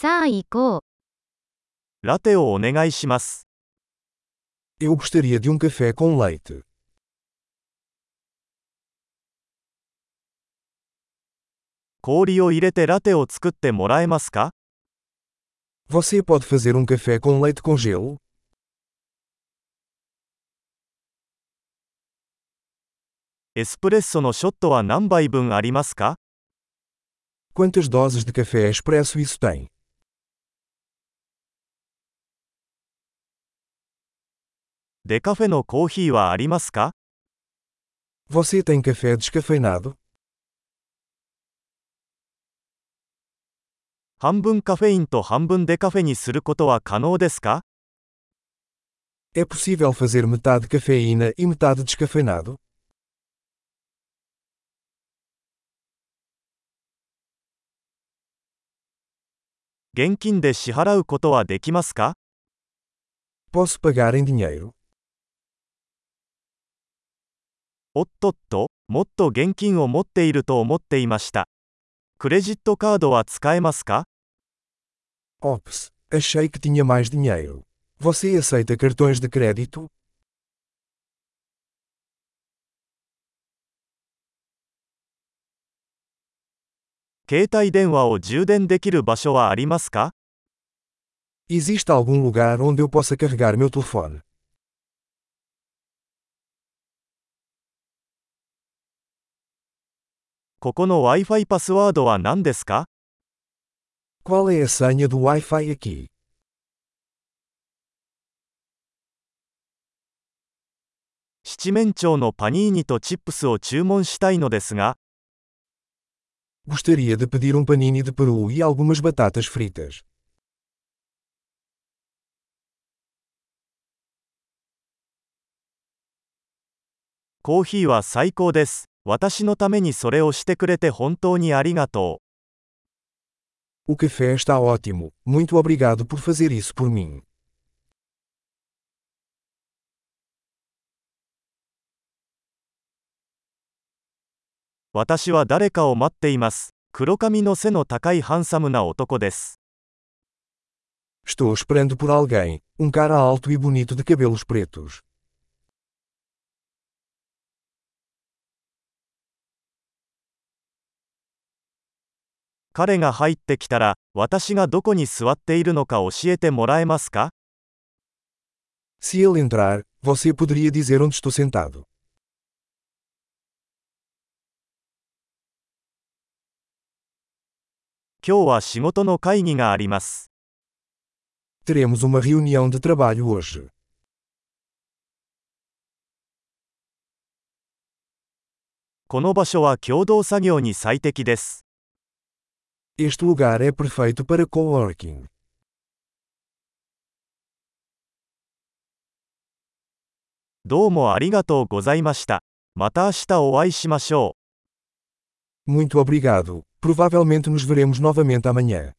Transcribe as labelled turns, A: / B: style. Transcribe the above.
A: さあ行こう。
B: ラテをお願いします。
C: Eu gostaria de um café com leite.
B: 氷を入れてラテを作ってもらえますか
C: Você pode fazer um café com leite com gelo?
B: エスプレッソのショットは何杯分ありますか
C: Quantas doses de café expresso isso tem?
B: デカフェのコーヒーはありますか
C: Você tem café descafeinado?
B: 半分カフェインと半分デカフェにすることは可能ですか
C: É possível fazer metade cafeína e metade descafeinado?
B: 現金で支払うことはできますか
C: Posso pagar em dinheiro?
B: おっとっと、もっと現金を持っていると思っていました。クレジットカードは使えますか
C: Ops, achei que tinha mais dinheiro. Você aceita cartões de crédito?
B: 携帯電話を充電できる場所はありますか
C: Existe algum lugar onde eu possa carregar meu telefone?
B: ここの Wi-Fi パスワードは何ですか
C: Qual é a senha do Wi-Fi aqui?
B: 七面鳥のパニーニとチップスを注文したいのですが、
C: Gostaria de pedir um panini de peru e algumas batatas fritas.
B: コーヒーは最高です。私のためにそれをしてくれて本当にありがとう。
C: O café está ótimo, muito obrigado por fazer isso por mim.
B: 私は誰かを待っています。黒髪の背の高いハンサムな男です。
C: Estou esperando por alguém, um cara alto e bonito de cabelos pretos.
B: 彼が入ってきたら、私がどこに座っているのか教えてもらえますか
C: Se ele entrar, você poderia dizer onde estou sentado.
B: 今日は仕事の会議があります。
C: Teremos uma reunião de trabalho hoje.
B: この場所は共同作業に最適です。
C: Este lugar é perfeito para coworking. Muito obrigado. Provavelmente nos veremos novamente amanhã.